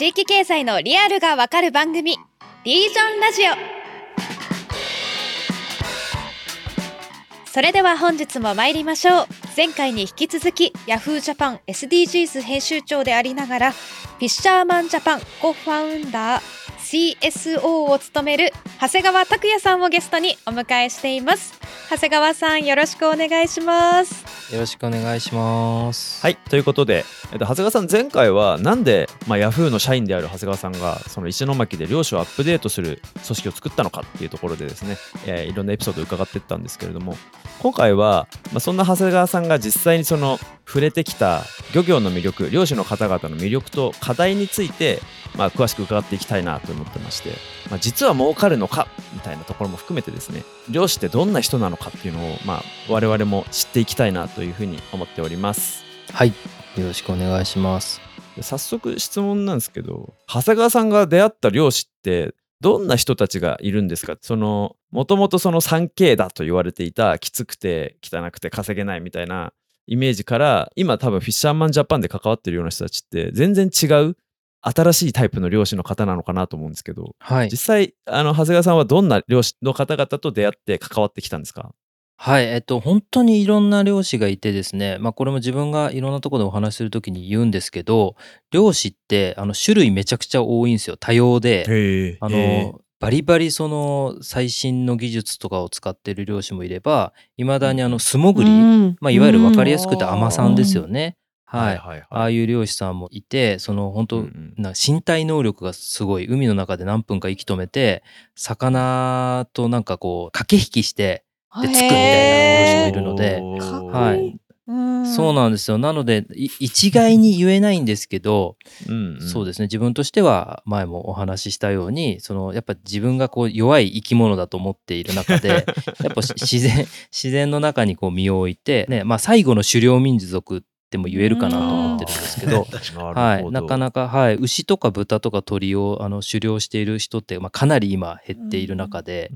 地域経済のリアルがわかる番組リージョンラジオそれでは本日も参りましょう前回に引き続き Yahoo! ジャパン SDGs 編集長でありながらフィッシャーマンジャパンコファウンダー CSO を務める長谷川拓也さんをゲストにお迎えしています長谷川さんよろしくお願いします。よろしくお願いします。はいということで、えっと、長谷川さん前回はなんで、まあ、ヤフーの社員である長谷川さんがその石巻で漁師をアップデートする組織を作ったのかっていうところでですね、えー、いろんなエピソードを伺っていったんですけれども今回は、まあ、そんな長谷川さんが実際にその触れてきた漁業の魅力漁師の方々の魅力と課題について、まあ、詳しく伺っていきたいなと思ってまして、まあ、実は儲かるのかみたいなところも含めてですね漁師ってどんな人なのかっていうのを、まあ、我々も知っていきたいなというふうに思っております。はい。よろしくお願いします。早速質問なんですけど長谷川さんが出会った漁師ってどんな人たちがいるんですか？そのもともとその 3K だと言われていたきつくて汚くて稼げないみたいなイメージから今多分フィッシャーマンジャパンで関わってるような人たちって全然違う新しいタイプの漁師の方なのかなと思うんですけど、はい、実際あの長谷川さんはどんな漁師の方々と出会って関わってきたんですか？はい、えっと、本当にいろんな漁師がいてですね、まあ、これも自分がいろんなところでお話しするときに言うんですけど、漁師ってあの種類めちゃくちゃ多いんですよ。多様で。あのバリバリその最新の技術とかを使ってる漁師もいれば、いまだにあの素潜り、まあ、いわゆる分かりやすくて海さんですよね。はい、ああいう漁師さんもいてその本当、うんな身体能力がすごい海の中で何分か息止めて魚となんかこう駆け引きしてでつくみたいな漁師もいるので、はい、そうなんですよ。なので一概に言えないんですけどうん、そうですね。自分としては前もお話ししたようにそのやっぱ自分がこう弱い生き物だと思っている中で やっぱ自然自然の中にこう身を置いて、ねまあ、最後の狩猟民族っても言えるかなと思ってるんですけど はい、なかなか、はい、牛とか豚とか鳥をあの狩猟している人って、まあ、かなり今減っている中で、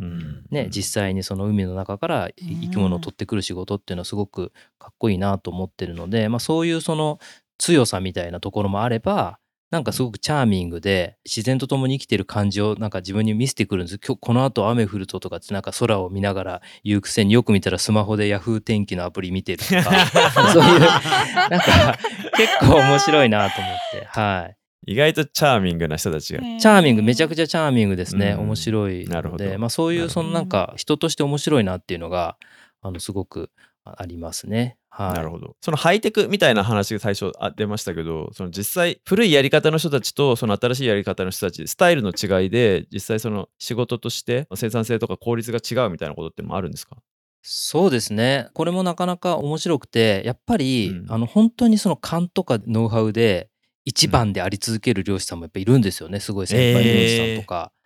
ね、実際にその海の中から生き物を取ってくる仕事っていうのはすごくかっこいいなと思ってるので、まあ、そういうその強さみたいなところもあればなんかすごくチャーミングで自然と共に生きてる感じをなんか自分に見せてくるんです。今日この後雨降るととかってなんか空を見ながら言うくせによく見たらスマホでヤフー天気のアプリ見てるとか そういうなんか結構面白いなと思ってはい。意外とチャーミングな人たちが。チャーミング、めちゃくちゃチャーミングですね。面白いので、まあそういう、そのなんか人として面白いなっていうのが、あの、すごくありますね。はい、なるほど。そのハイテクみたいな話が最初出ましたけど、その実際古いやり方の人たちとその新しいやり方の人たち、スタイルの違いで実際その仕事として生産性とか効率が違うみたいなことってもあるんですか？そうですね。これもなかなか面白くて、やっぱり、うん、あの本当にその勘とかノウハウで一番であり続ける漁師さんもやっぱいるんですよね。すごい先輩漁師さんとか。えー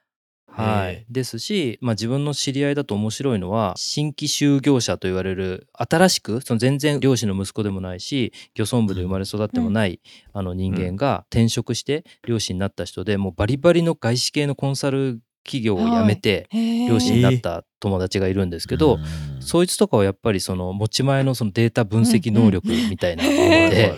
はい、ですし、まあ、自分の知り合いだと面白いのは新規就業者と言われる新しくその全然漁師の息子でもないし漁村部で生まれ育ってもない、あの人間が転職して漁師になった人でもうバリバリの外資系のコンサル企業を辞めて漁師になった友達がいるんですけど、そいつとかはやっぱりその持ち前のそのデータ分析能力みたいなので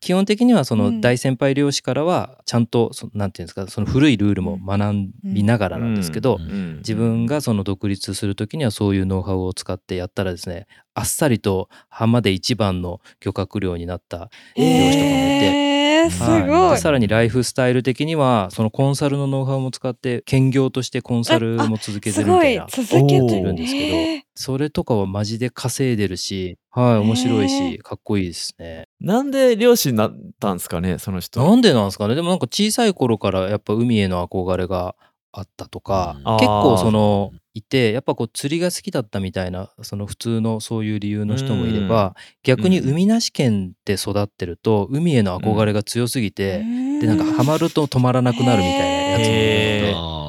基本的にはその大先輩漁師からはちゃんと何て言うんですかその古いルールも学びながらなんですけど自分がその独立する時にはそういうノウハウを使ってやったらですねあっさりと浜で一番の漁獲量になった漁師とかもいて。すごい、さらにライフスタイル的にはそのコンサルのノウハウも使って兼業としてコンサルも続けてるみたいな。続けてるんですけど。それとかはマジで稼いでるしはい面白いしかっこいいですね。なんで漁師になったんですかねその人。なんでなんですかね。でもなんか小さい頃からやっぱ海への憧れがあったとか、うん、結構そのいてやっぱこう釣りが好きだったみたいなその普通のそういう理由の人もいれば、逆に海なし県で育ってると海への憧れが強すぎて、でなんかハマると止まらなくなるみたいなやつもいるので。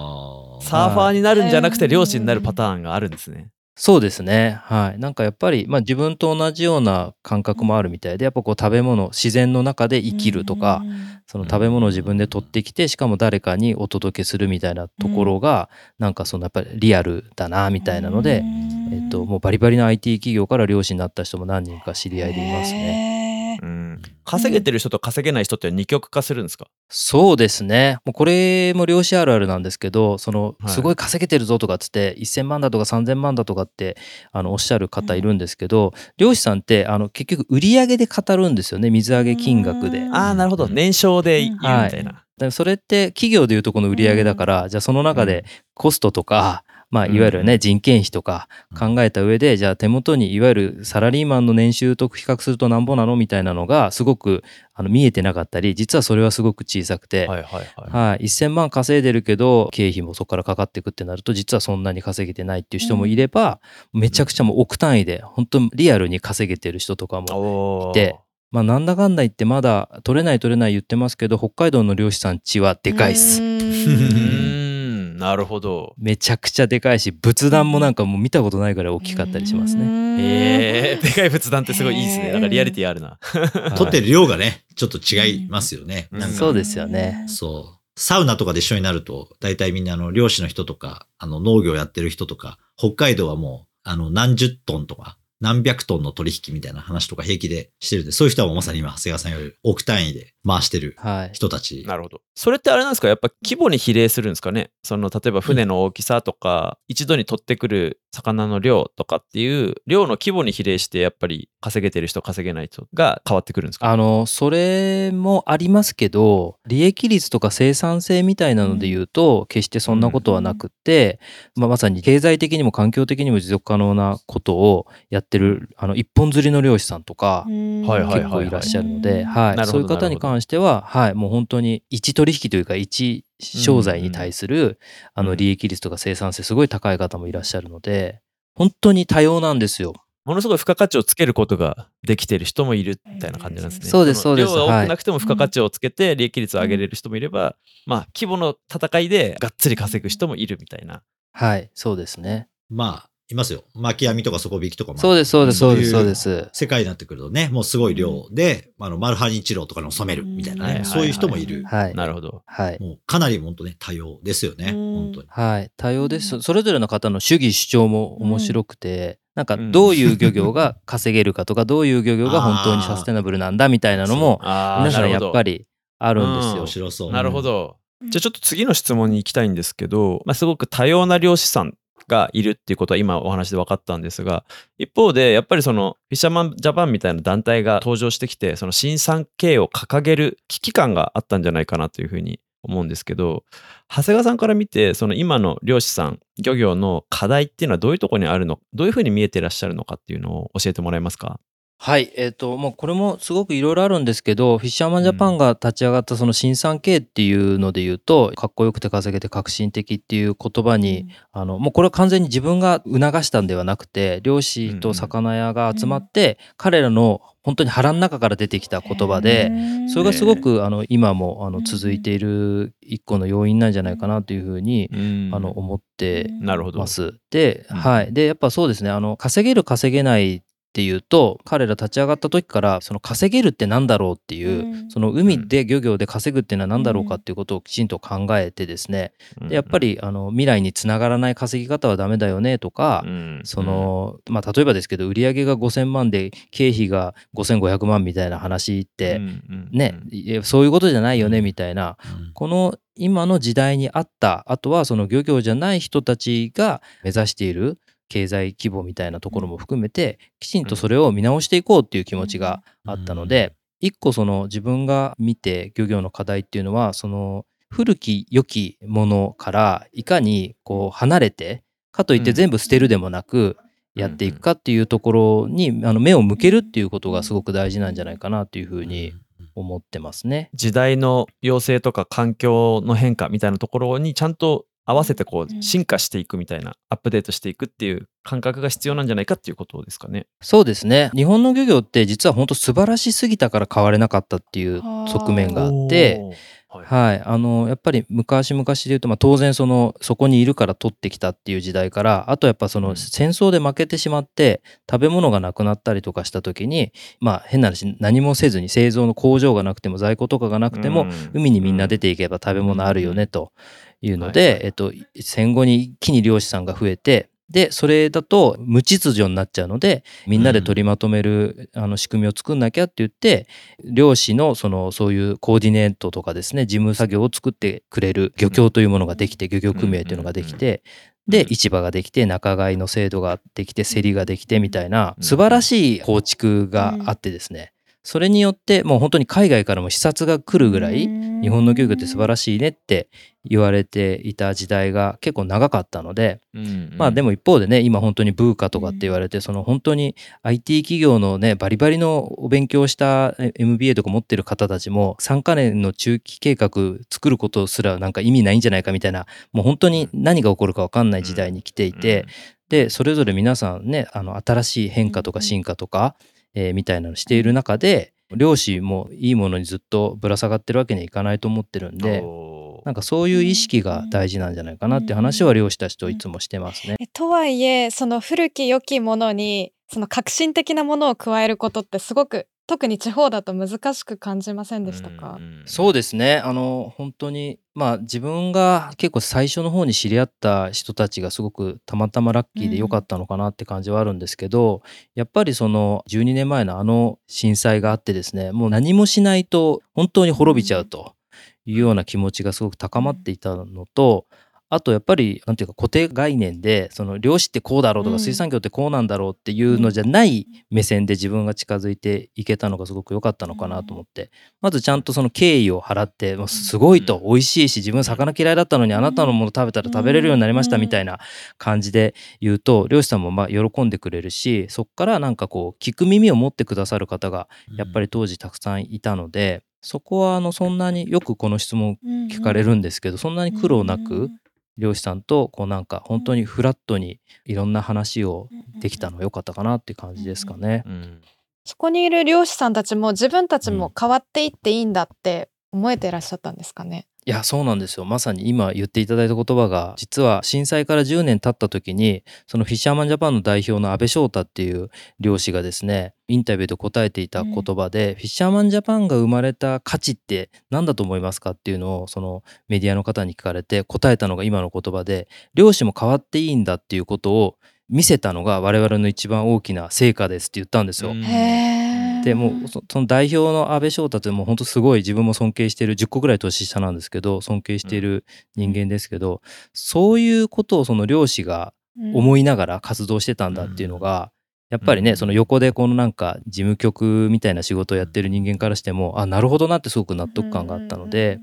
サーファーになるんじゃなくて漁師になるパターンがあるんですね。そうですね。はい。なんかやっぱり、まあ自分と同じような感覚もあるみたいで、やっぱこう食べ物、自然の中で生きるとか、その食べ物を自分で取ってきて、しかも誰かにお届けするみたいなところが、なんかそのやっぱりリアルだな、みたいなので、えっと、もうバリバリの IT 企業から漁師になった人も何人か知り合いでいますね。稼げてる人と稼げない人って二極化するんですか、そうですね。もうこれも漁師あるあるなんですけど、その、すごい稼げてるぞとかっつって、1000万だとか3000万だとかって、あの、おっしゃる方いるんですけど、うん、漁師さんって、あの、結局売り上げで語るんですよね、水揚げ金額で。ああ、なるほど。年商で言うみたいな。はいそれって企業でいうとこの売り上げだから、じゃあその中でコストとか、まあ、いわゆるね、人件費とか考えた上で、じゃあ手元にいわゆるサラリーマンの年収と比較するとなんぼなのみたいなのがすごくあの見えてなかったり、実はそれはすごく小さくて、はいはいはい。はい、1000万稼いでるけど、経費もそこからかかっていくってなると、実はそんなに稼げてないっていう人もいれば、めちゃくちゃもう億単位で、本当リアルに稼げてる人とかもいて、まあ、なんだかんだ言ってまだ取れない取れない言ってますけど、北海道の漁師さんちはでかいっす。なるほど。めちゃくちゃでかいし、仏壇もなんかもう見たことないぐらい大きかったりしますね。ええー、でかい仏壇ってすごいいいですね。なんかリアリティあるな。取ってる量がね、ちょっと違いますよね。そうですよね。そう。サウナとかで一緒になると、大体みんなあの漁師の人とか、あの農業やってる人とか、北海道はもう、あの何十トンとか、何百トンの取引みたいな話とか平気でしてるんで、そういう人はもうまさに今、長谷川さんより億単位で回してる人たち、はい、なるほど。それってあれなんですか？やっぱ規模に比例するんですかね？その、例えば船の大きさとか、うん、一度に取ってくる魚の量とかっていう、量の規模に比例して、やっぱり稼げてる人、稼げない人が変わってくるんですか？あの、それもありますけど、利益率とか生産性みたいなので言うと、うん、決してそんなことはなくって、うん、まあ、まさに経済的にも環境的にも持続可能なことをやってる、あの、一本釣りの漁師さんとか、結構いらっしゃるので、はい。そういう方に関しては、はい、もう本当に1取引というか1商材に対する、あの利益率とか生産性すごい高い方もいらっしゃるので、本当に多様なんですよ。ものすごい付加価値をつけることができてる人もいるみたいな感じなんですね。そうです、そうです。量が多くなくても付加価値をつけて利益率を上げれる人もいれば、まあ、規模の戦いでがっつり稼ぐ人もいるみたいな。はい、そうですね。まあ、いますよ。巻き網とか底引きとかも。そうです、そうです、そうです、そうです。世界になってくるとね、もうすごい量で、うん、あの、マルハニチロとかの染めるみたいなね、うん、そういう人もいる。はい。なるほど。はい。もうかなり本当ね、多様ですよね、本当に。はい。多様です。それぞれの方の主義主張も面白くて、なんかどういう漁業が稼げるかとか、どういう漁業が本当にサステナブルなんだみたいなのも、皆さんやっぱりあるんですよ。面白そう。なるほど。じゃあちょっと次の質問に行きたいんですけど、まあ、すごく多様な漁師さんがいるっていうことは今お話で分かったんですが一方でやっぱりそのフィッシャーマンジャパンみたいな団体が登場してきてその新産経を掲げる危機感があったんじゃないかなというふうに思うんですけど長谷川さんから見てその今の漁師さん漁業の課題っていうのはどういうとこにあるのどういうふうに見えてらっしゃるのかっていうのを教えてもらえますか？はい、えっ、と、もうこれもすごくいろいろあるんですけど、フィッシャーマンジャパンが立ち上がったその新産経っていうので言うと、かっこよくて稼げて革新的っていう言葉に、うん、あの、もうこれは完全に自分が促したんではなくて、漁師と魚屋が集まって、彼らの本当に腹の中から出てきた言葉で、それがすごくあの今もあの続いている一個の要因なんじゃないかなというふうにあの思ってます。で、はい。で、やっぱそうですね、あの稼げる稼げないっていうと彼ら立ち上がった時からその稼げるって何だろうっていう、うん、その海で漁業で稼ぐっていうのは何だろうかっていうことをきちんと考えてですね、うん、でやっぱりあの未来につながらない稼ぎ方はダメだよねとか、うん、そのまあ例えばですけど売上が5,000万で経費が5,500万みたいな話ってね、そういうことじゃないよねみたいな、この今の時代にあったあとはその漁業じゃない人たちが目指している経済規模みたいなところも含めて、きちんとそれを見直していこうっていう気持ちがあったので、一個その自分が見て漁業の課題っていうのは、その古き良きものからいかにこう離れて、かといって全部捨てるでもなく、やっていくかっていうところにあの目を向けるっていうことがすごく大事なんじゃないかなというふうに思ってますね。時代の要請とか環境の変化みたいなところにちゃんと合わせてこう進化していくみたいな、アップデートしていくっていう感覚が必要なんじゃないかっていうことですかね。そうですね。日本の漁業って実は本当素晴らしすぎたから変われなかったっていう側面があって、はい、あのやっぱり昔々で言うと、まあ、当然そのそこにいるから取ってきたっていう時代からあとやっぱその戦争で負けてしまって食べ物がなくなったりとかした時にまあ変な話何もせずに製造の工場がなくても在庫とかがなくても、海にみんな出ていけば食べ物あるよねというので、えっと、戦後に一気に漁師さんが増えてでそれだと無秩序になっちゃうのでみんなで取りまとめる、あの仕組みを作んなきゃって言って漁師のそのそういうコーディネートとかですね事務作業を作ってくれる漁協というものができて漁業組合というのができてで市場ができて仲買の制度ができて競りができてみたいな素晴らしい構築があってですねそれによってもう本当に海外からも視察が来るぐらい日本の漁業って素晴らしいねって言われていた時代が結構長かったので、うんうん、まあでも一方でね今本当にブーカとかって言われてその本当に IT 企業のねバリバリのお勉強した MBA とか持ってる方たちも3カ年の中期計画作ることすらなんか意味ないんじゃないかみたいなもう本当に何が起こるか分かんない時代に来ていて、でそれぞれ皆さんねあの新しい変化とか進化とか、えー、みたいなのしている中で漁師もいいものにずっとぶら下がってるわけにはいかないと思ってるんでなんかそういう意識が大事なんじゃないかなって話は漁師たちといつもしてますね。とはいえその古き良きものにその革新的なものを加えることってすごく特に地方だと難しく感じませんでしたか？そうですね。あの本当にまあ自分が結構最初の方に知り合った人たちがすごくたまたまラッキーで良かったのかなって感じはあるんですけど、うん、やっぱりその12年前のあの震災があってですねもう何もしないと本当に滅びちゃうというような気持ちがすごく高まっていたのと、あとやっぱりなんていうか固定概念でその漁師ってこうだろうとか水産業ってこうなんだろうっていうのじゃない目線で自分が近づいていけたのがすごく良かったのかなと思って。まずちゃんとその敬意を払ってすごいと美味しいし自分魚嫌いだったのにあなたのもの食べたら食べれるようになりましたみたいな感じで言うと漁師さんもまあ喜んでくれるしそっからなんかこう聞く耳を持ってくださる方がやっぱり当時たくさんいたので。そこはあのそんなによくこの質問聞かれるんですけど、そんなに苦労なく漁師さんとこうなんか本当にフラットにいろんな話をできたの良かったかなって感じですかね。そこにいる漁師さんたちも自分たちも変わっていっていいんだって思えていらっしゃったんですかね？いやそうなんですよ。まさに今言っていただいた言葉が実は震災から10年経った時にそのフィッシャーマンジャパンの代表の安倍翔太っていう漁師がですねインタビューで答えていた言葉で、うん、フィッシャーマンジャパンが生まれた価値って何だと思いますかっていうのをそのメディアの方に聞かれて答えたのが今の言葉で漁師も変わっていいんだっていうことを見せたのが我々の一番大きな成果ですって言ったんですよ。でもうその代表の安倍翔太ってもう本当すごい自分も尊敬している10個ぐらい年下なんですけど尊敬している人間ですけど、そういうことをその漁師が思いながら活動してたんだっていうのが、やっぱりね、その横でこのなんか事務局みたいな仕事をやってる人間からしてもあなるほどなってすごく納得感があったので、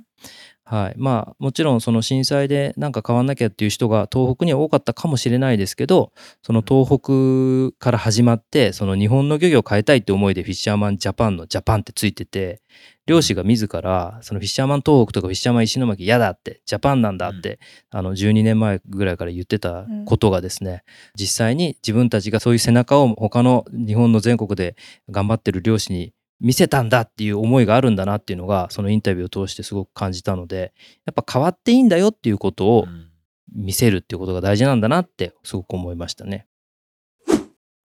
はい。まあ、もちろんその震災でなんか変わんなきゃっていう人が東北には多かったかもしれないですけど、その東北から始まって、その日本の漁業を変えたいって思いでフィッシャーマンジャパンのジャパンってついてて、漁師が自ら、そのフィッシャーマン東北とかフィッシャーマン石巻嫌だって、ジャパンなんだって、うん、あの12年前ぐらいから言ってたことがですね、うん、実際に自分たちがそういう背中を他の日本の全国で頑張ってる漁師に見せたんだっていう思いがあるんだなっていうのがそのインタビューを通してすごく感じたのでやっぱ変わっていいんだよっていうことを見せるっていうことが大事なんだなってすごく思いましたね。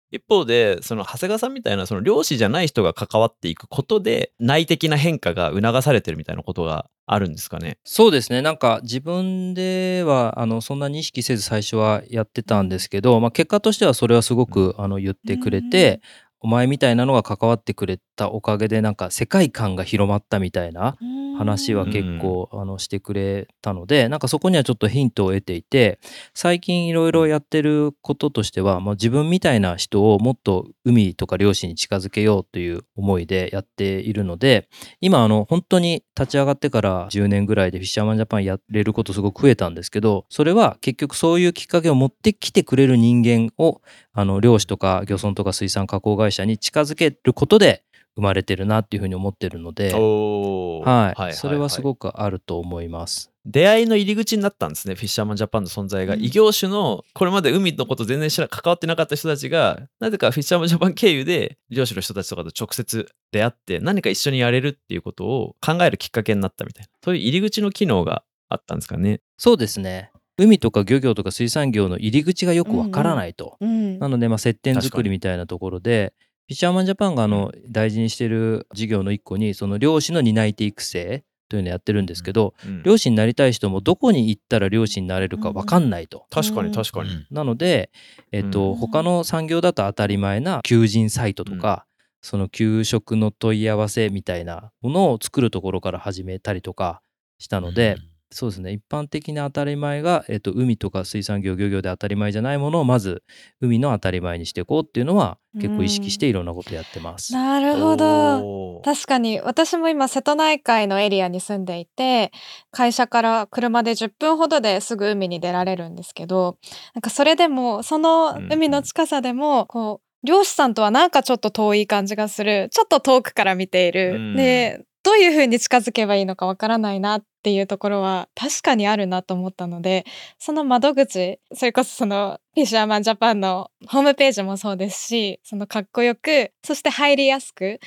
一方でその長谷川さんみたいなその漁師じゃない人が関わっていくことで内的な変化が促されてるみたいなことがあるんですかね？そうですね。なんか自分ではあのそんなに意識せず最初はやってたんですけど、まあ、結果としてはそれはすごくあの言ってくれて、お前みたいなのが関わってくれたおかげでなんか世界観が広まったみたいな話は結構あのしてくれたのでなんかそこにはちょっとヒントを得ていて最近いろいろやってることとしては、まあ、自分みたいな人をもっと海とか漁師に近づけようという思いでやっているので今あの本当に立ち上がってから10年ぐらいでフィッシャーマンジャパンやれることすごく増えたんですけどそれは結局そういうきっかけを持ってきてくれる人間をあの漁師とか漁村とか水産加工会社に近づけることで生まれてるなっていうふうに思ってるので、はい、はい、それはすごくあると思います。出会いの入り口になったんですねフィッシャーマンジャパンの存在が、うん、異業種のこれまで海のこと全然知ら関わってなかった人たちがなぜかフィッシャーマンジャパン経由で漁師の人たちとかと直接出会って何か一緒にやれるっていうことを考えるきっかけになったみたいな。そういう入り口の機能があったんですかね。そうですね。海とか漁業とか水産業の入り口がよくわからないと、うん。うん、なのでまあ接点作りみたいなところでフィッシャーマンジャパンがあの大事にしている事業の一個にその漁師の担い手育成というのをやってるんですけど、うん、漁師になりたい人もどこに行ったら漁師になれるか分かんないと。確かに確かに。なので、えっと、他の産業だと当たり前な求人サイトとか、その給食の問い合わせみたいなものを作るところから始めたりとかしたので、そうですね。一般的な当たり前が、えっと、海とか水産業漁業で当たり前じゃないものをまず海の当たり前にしていこうっていうのは結構意識していろんなことやってます。なるほど。確かに私も今瀬戸内海のエリアに住んでいて会社から車で10分ほどですぐ海に出られるんですけどなんかそれでもその海の近さでもこう漁師さんとはなんかちょっと遠い感じがする。ちょっと遠くから見ている、でどういうふうに近づけばいいのかわからないなっていうところは確かにあるなと思ったのでその窓口それこそそのフィッシャーマンジャパンのホームページもそうですしそのかっこよくそして入りやすく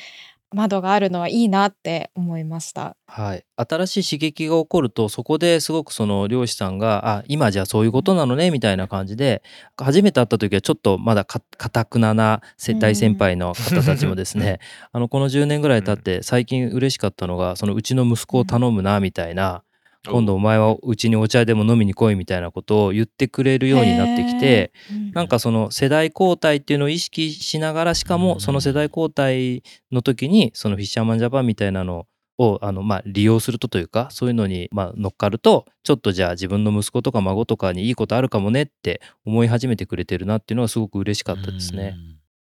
窓があるのはいいなって思いました。はい、新しい刺激が起こるとそこですごくその漁師さんが「あ今じゃあそういうことなのね」みたいな感じで初めて会った時はちょっとまだかたくなな大先輩の方たちもですね、あのこの10年ぐらい経って最近嬉しかったのがそのうちの息子を頼むなみたいな。今度お前はうちにお茶でも飲みに来いみたいなことを言ってくれるようになってきてなんかその世代交代っていうのを意識しながらしかもその世代交代の時にそのフィッシャーマンジャパンみたいなのをあのまあ利用するとというかそういうのにまあ乗っかるとちょっとじゃあ自分の息子とか孫とかにいいことあるかもねって思い始めてくれてるなっていうのはすごく嬉しかったですね。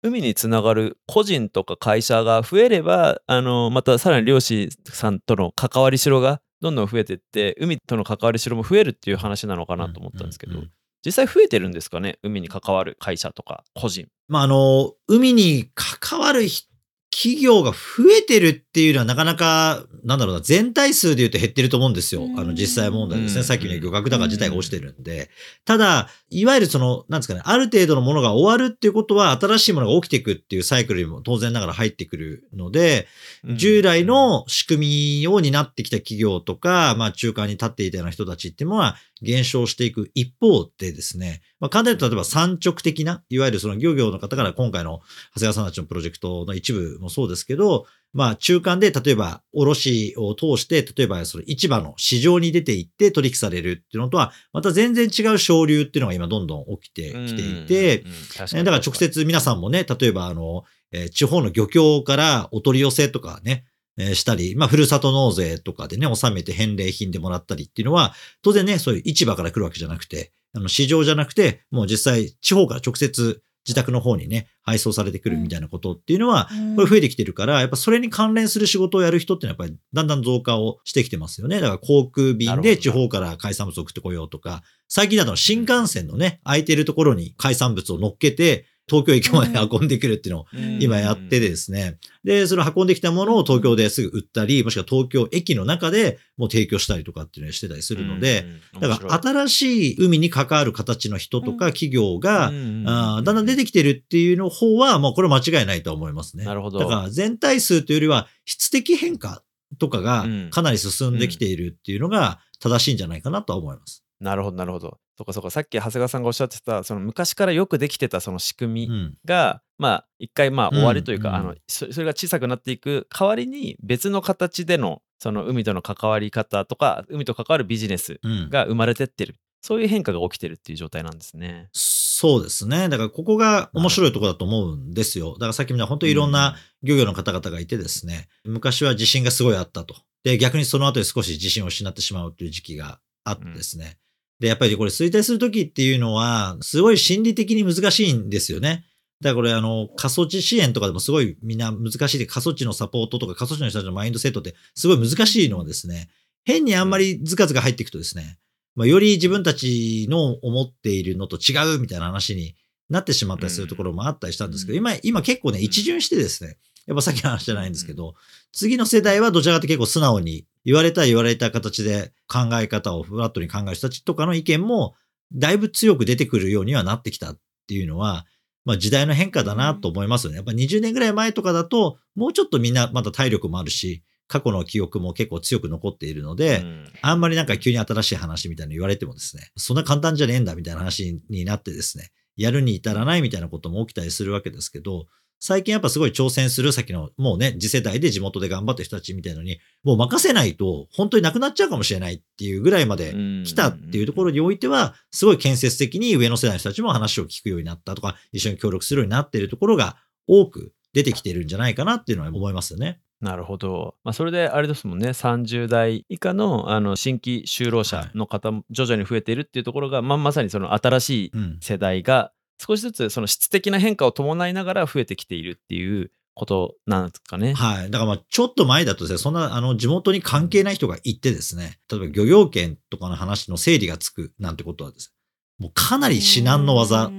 海につながる個人とか会社が増えればあのまたさらに漁師さんとの関わりしろがどんどん増えていって海との関わりしろも増えるっていう話なのかなと思ったんですけど、うんうん。うん、実際増えてるんですかね？海に関わる会社とか個人。まああの海に関わる企業が増えてるっていうのはなかなか、なんだろうな、全体数で言うと減ってると思うんですよ。あの、実際問題ですね。さっきの漁獲高自体が落ちてるんで。ただ、いわゆるその、なんですかね、ある程度のものが終わるっていうことは、新しいものが起きていくっていうサイクルにも当然ながら入ってくるので、従来の仕組みを担ってきた企業とか、まあ、中間に立っていたような人たちっていうのは、減少していく一方でですね、まあ、簡単に言うと例えば産直的な、いわゆるその漁業の方から今回の長谷川さんたちのプロジェクトの一部もそうですけど、まあ中間で例えば卸を通して、例えばその市場の市場に出ていって取引されるっていうのとは、また全然違う省流っていうのが今どんどん起きてきていて、だから直接皆さんもね、例えばあの、えー、地方の漁協からお取り寄せとかね、えしたり、まあ、ふるさと納税とかでね、納めて返礼品でもらったりっていうのは、当然ね、そういう市場から来るわけじゃなくて、あの、市場じゃなくて、もう実際、地方から直接自宅の方にね、配送されてくるみたいなことっていうのは、これ増えてきてるから、やっぱそれに関連する仕事をやる人っていうのはやっぱりだんだん増加をしてきてますよね。だから航空便で地方から海産物を送ってこようとか、最近だと新幹線のね、空いてるところに海産物を乗っけて、東京駅まで運んでくるっていうのを今やってですね。で、その運んできたものを東京ですぐ売ったり、もしくは東京駅の中でもう提供したりとかっていうのをしてたりするので、だから新しい海に関わる形の人とか企業が、あだんだん出てきてるっていうの方は、もうこれ間違いないと思いますね。なるほど。だから全体数というよりは質的変化とかがかなり進んできているっていうのが正しいんじゃないかなとは思います。なるほど、なるほど。そっかそっか、さっき長谷川さんがおっしゃってた、その昔からよくできてたその仕組みが、うん、まあ、一回まあ終わりというか、うん、あのそれが小さくなっていく代わりに別の形でのその海との関わり方とか、海と関わるビジネスが生まれてってる。うん、そういう変化が起きてるっていう状態なんですね。そうですね。だからここが面白いところだと思うんですよ。だからさっきみたい本当にいろんな漁業の方々がいてですね、昔は自信がすごいあったと。で、逆にその後で少し自信を失ってしまうという時期があってですね。で、やっぱりこれ衰退するときっていうのは、すごい心理的に難しいんですよね。だからこれあの、過疎地支援とかでもすごいみんな難しいで、過疎地のサポートとか過疎地の人たちのマインドセットってすごい難しいのはですね、変にあんまりズカズカ入っていくとですね、まあ、より自分たちの思っているのと違うみたいな話になってしまったりするところもあったりしたんですけど、今、今結構ね、一巡してですね、やっぱさっきの話じゃないんですけど、次の世代はどちらかと結構素直に言われた言われた形で考え方をフラットに考える人たちとかの意見もだいぶ強く出てくるようにはなってきたっていうのは、まあ時代の変化だなと思いますよね。やっぱ20年ぐらい前とかだと、もうちょっとみんなまだ体力もあるし、過去の記憶も結構強く残っているので、うん、あんまりなんか急に新しい話みたいな言われてもですね、そんな簡単じゃねえんだみたいな話になってですね、やるに至らないみたいなことも起きたりするわけですけど、最近やっぱすごい挑戦する先の、もうね、次世代で地元で頑張ってる人たちみたいのに、もう任せないと本当になくなっちゃうかもしれないっていうぐらいまで来たっていうところにおいては、すごい建設的に上の世代の人たちも話を聞くようになったとか、一緒に協力するようになっているところが多く出てきてるんじゃないかなっていうのは思いますよね。なるほど。まあ、それであれですもんね、30代以下のあの新規就労者の方も徐々に増えているっていうところが、まあ、まさにその新しい世代が少しずつその質的な変化を伴いながら増えてきているっていうことなんですかね。はい。だからまあ、ちょっと前だとですね、そんな、あの、地元に関係ない人が行ってですね、例えば漁業権とかの話の整理がつくなんてことはですね、もうかなり至難の技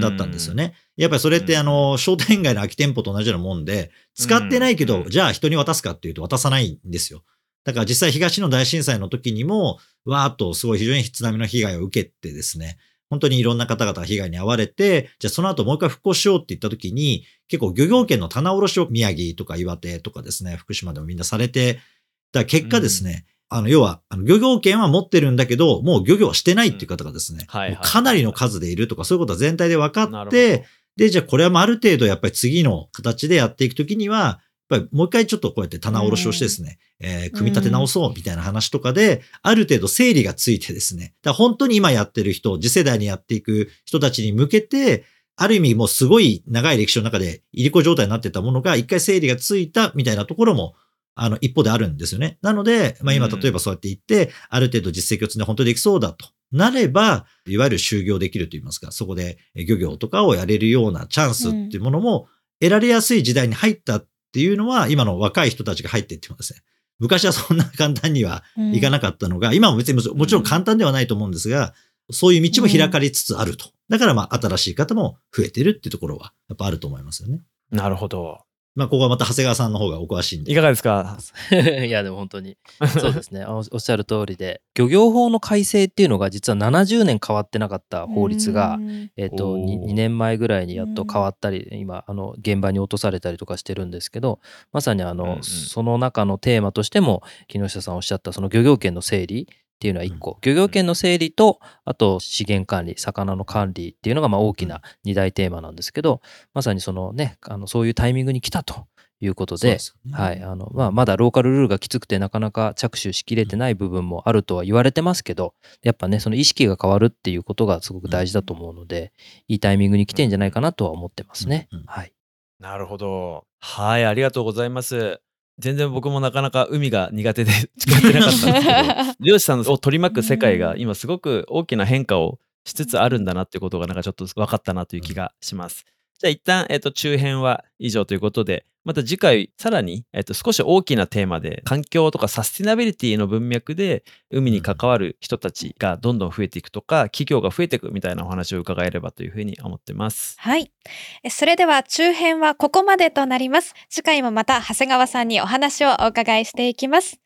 だったんですよね。やっぱりそれってあの、商店街の空き店舗と同じようなもんで、使ってないけど、じゃあ人に渡すかっていうと渡さないんですよ。だから実際東日本大震災の時にも、わーっとすごい非常に津波の被害を受けてですね、本当にいろんな方々が被害に遭われて、じゃあその後もう一回復興しようって言った時に、結構漁業権の棚卸しを宮城とか岩手とかですね、福島でもみんなされて、だ結果ですね、あの、要は、あの、漁業権は持ってるんだけど、もう漁業はしてないっていう方がですね、かなりの数でいるとか、そういうことは全体で分かって、で、じゃあこれはある程度やっぱり次の形でやっていくときには、やっぱりもう一回ちょっとこうやって棚卸しをしてですね、うん、えー、組み立て直そうみたいな話とかで、ある程度整理がついてですね、だ本当に今やってる人、次世代にやっていく人たちに向けて、ある意味もうすごい長い歴史の中で、入り子状態になってたものが一回整理がついたみたいなところもあの、一方であるんですよね。なので、まあ今、例えばそうやって言って、ある程度実績を積んで本当にできそうだとなれば、いわゆる就業できると言いますか、そこで漁業とかをやれるようなチャンスっていうものも得られやすい時代に入ったっていうのは、今の若い人たちが入っていってますね。昔はそんな簡単にはいかなかったのが、今も別にもちろん簡単ではないと思うんですが、そういう道も開かれつつあると。だからまあ新しい方も増えてるっていうところはやっぱあると思いますよね。なるほど。まあ、ここはまた長谷川さんの方がお詳しいんで。いかがですか？いや、でも本当に。そうですねお。おっしゃる通りで、漁業法の改正っていうのが実は70年変わってなかった法律が、えっ、と2、2年前ぐらいにやっと変わったり、今、あの、現場に落とされたりとかしてるんですけど、まさにあの、うんうん、その中のテーマとしても、木下さんおっしゃったその漁業権の整理、っていうのは1個、漁業権の整理と、あと資源管理、魚の管理っていうのがまあ大きな2大テーマなんですけど、まさにそのね、あのそういうタイミングに来たということで、ね、はい、あの、まあ、まだローカルルールがきつくてなかなか着手しきれてない部分もあるとは言われてますけど、やっぱね、その意識が変わるっていうことがすごく大事だと思うので、いいタイミングに来てんじゃないかなとは思ってますね。はい。なるほど。はい、ありがとうございます。全然僕もなかなか海が苦手で 近ってなかったんですけど、漁師さんを取り巻く世界が今すごく大きな変化をしつつあるんだなってことがなんかちょっと分かったなという気がします。じゃあ一旦、えっ、と、中編は以上ということで、また次回、さらに、えっと、少し大きなテーマで、環境とかサスティナビリティの文脈で、海に関わる人たちがどんどん増えていくとか、企業が増えていくみたいなお話を伺えればというふうに思ってます。はい。それでは、中編はここまでとなります。次回もまた、長谷川さんにお話をお伺いしていきます。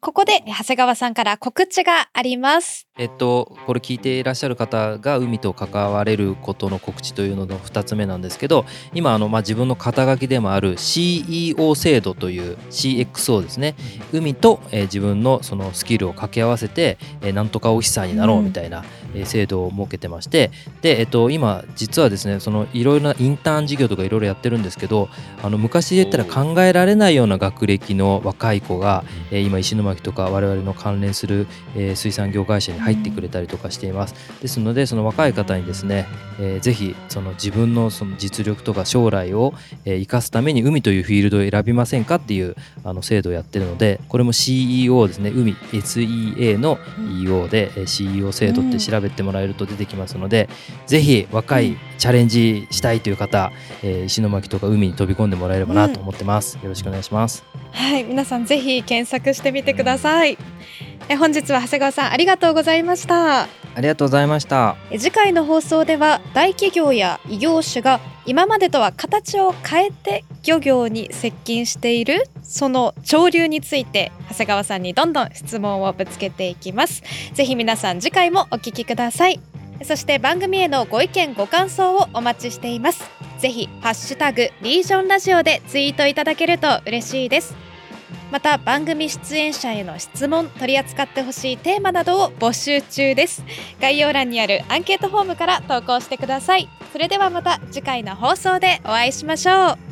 ここで長谷川さんから告知があります。えっと、これ聞いていらっしゃる方が海と関われることの告知というのの2つ目なんですけど今あの、まあ、自分の肩書きでもある CEO 制度という CXO ですね。海と、えー、自分のそのスキルを掛け合わせて、えー、なんとかオフィサーになろうみたいな、うん、えー、制度を設けてましてで、えっと、今実はですねそのいろいろなインターン事業とかいろいろやってるんですけどあの昔で言ったら考えられないような学歴の若い子が、えー、今石巻とか我々の関連する、えー、水産業会社に入入ってくれたりとかしています。ですのでその若い方にですね、えー、ぜひその自分のその実力とか将来を、生かすために海というフィールドを選びませんかっていうあの制度をやってるのでこれも CEO ですね。海 SEA の EO で、CEO 制度って調べてもらえると出てきますので、うん、ぜひ若いチャレンジしたいという方、えー、石巻とか海に飛び込んでもらえればなと思ってます、うん、よろしくお願いします。はい皆さんぜひ検索してみてください、え本日は長谷川さんありがとうございました。ありがとうございました。次回の放送では大企業や異業種が今までとは形を変えて漁業に接近しているその潮流について長谷川さんにどんどん質問をぶつけていきます。ぜひ皆さん次回もお聞きくださいそして番組へのご意見ご感想をお待ちしています。ぜひハッシュタグリージョンラジオでツイートいただけると嬉しいです。また番組出演者への質問取り扱ってほしいテーマなどを募集中です。概要欄にあるアンケートフォームから投稿してください。それではまた次回の放送でお会いしましょう。